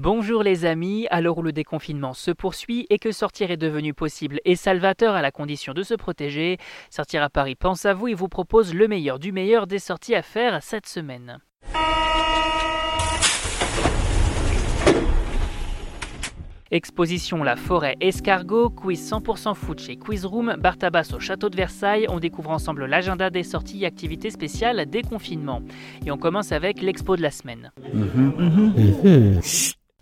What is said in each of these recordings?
Bonjour les amis, à l'heure où le déconfinement se poursuit et que sortir est devenu possible et salvateur à la condition de se protéger, Sortir à Paris pense à vous et vous propose le meilleur du meilleur des sorties à faire cette semaine. Exposition La Forêt Escargot, quiz 100% foot chez Quizroom, Bartabas au château de Versailles. On découvre ensemble l'agenda des sorties et activités spéciales des confinements. Et on commence avec l'expo de la semaine. Mhm. Mhm.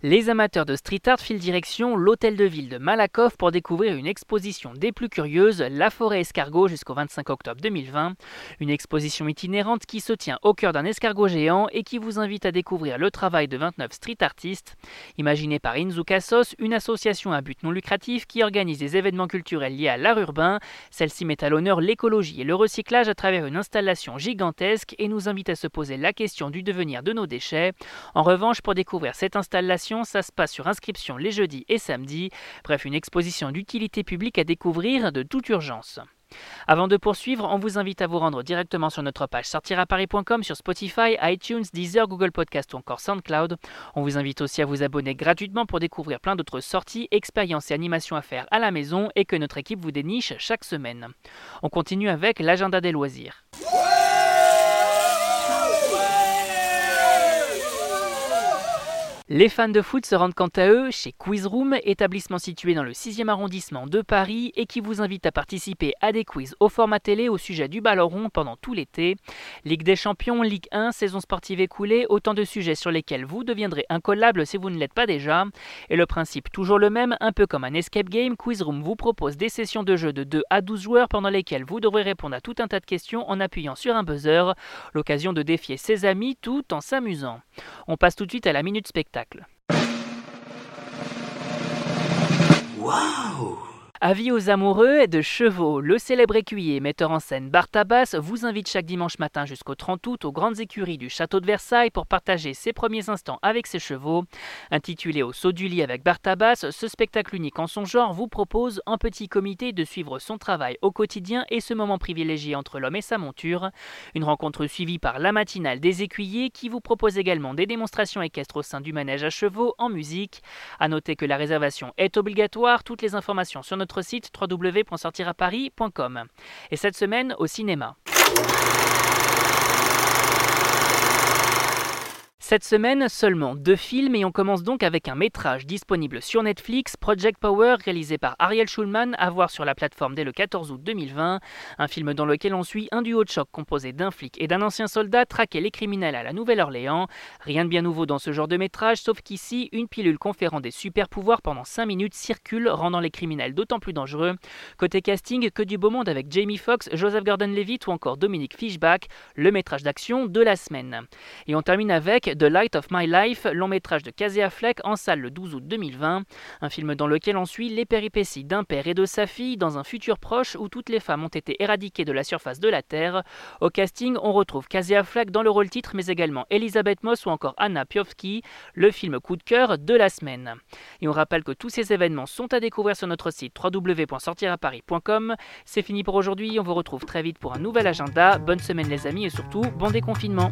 Les amateurs de street art filent direction l'hôtel de ville de Malakoff pour découvrir une exposition des plus curieuses, La forêt escargot jusqu'au 25 octobre 2020. Une exposition itinérante qui se tient au cœur d'un escargot géant et qui vous invite à découvrir le travail de 29 street artistes. Imaginée par Inzu Kassos, une association à but non lucratif qui organise des événements culturels liés à l'art urbain. Celle-ci met à l'honneur l'écologie et le recyclage à travers une installation gigantesque et nous invite à se poser la question du devenir de nos déchets. En revanche, pour découvrir cette installation, ça se passe sur inscription les jeudis et samedis. Bref, une exposition d'utilité publique à découvrir de toute urgence. Avant de poursuivre, on vous invite à vous rendre directement sur notre page sortiraparis.com sur Spotify, iTunes, Deezer, Google Podcast ou encore SoundCloud. On vous invite aussi à vous abonner gratuitement pour découvrir plein d'autres sorties, expériences et animations à faire à la maison et que notre équipe vous déniche chaque semaine. On continue avec l'agenda des loisirs. Les fans de foot se rendent quant à eux chez Quizroom, établissement situé dans le 6e arrondissement de Paris et qui vous invite à participer à des quiz au format télé au sujet du ballon rond pendant tout l'été. Ligue des champions, Ligue 1, saison sportive écoulée, autant de sujets sur lesquels vous deviendrez incollable si vous ne l'êtes pas déjà. Et le principe toujours le même, un peu comme un escape game, Quizroom vous propose des sessions de jeu de 2 à 12 joueurs pendant lesquelles vous devrez répondre à tout un tas de questions en appuyant sur un buzzer, l'occasion de défier ses amis tout en s'amusant. On passe tout de suite à la minute spectacle. Wow Avis aux amoureux de chevaux, le célèbre écuyer metteur en scène Bartabas vous invite chaque dimanche matin jusqu'au 30 août aux grandes écuries du château de Versailles pour partager ses premiers instants avec ses chevaux. Intitulé Au saut du lit avec Bartabas, ce spectacle unique en son genre vous propose un petit comité de suivre son travail au quotidien et ce moment privilégié entre l'homme et sa monture. Une rencontre suivie par la matinale des écuyers qui vous propose également des démonstrations équestres au sein du manège à chevaux en musique. A noter que la réservation est obligatoire, toutes les informations sur notre notre site www.sortiraparis.com. Et cette semaine au cinéma. Cette semaine, seulement deux films et on commence donc avec un métrage disponible sur Netflix, Project Power, réalisé par Ariel Schulman, à voir sur la plateforme dès le 14 août 2020. Un film dans lequel on suit un duo de choc composé d'un flic et d'un ancien soldat traquer les criminels à la Nouvelle-Orléans. Rien de bien nouveau dans ce genre de métrage, sauf qu'ici, une pilule conférant des super pouvoirs pendant 5 minutes circule, rendant les criminels d'autant plus dangereux. Côté casting, que du beau monde avec Jamie Foxx, Joseph Gordon-Levitt ou encore Dominique Fishback, le métrage d'action de la semaine. Et on termine avec The Light of My Life, long métrage de Casey Affleck en salle le 12 août 2020. Un film dans lequel on suit les péripéties d'un père et de sa fille dans un futur proche où toutes les femmes ont été éradiquées de la surface de la Terre. Au casting, on retrouve Casey Affleck dans le rôle titre, mais également Elisabeth Moss ou encore Anna Piowski, le film coup de cœur de la semaine. Et on rappelle que tous ces événements sont à découvrir sur notre site www.sortiraparis.com. C'est fini pour aujourd'hui, on vous retrouve très vite pour un nouvel agenda. Bonne semaine les amis et surtout bon déconfinement.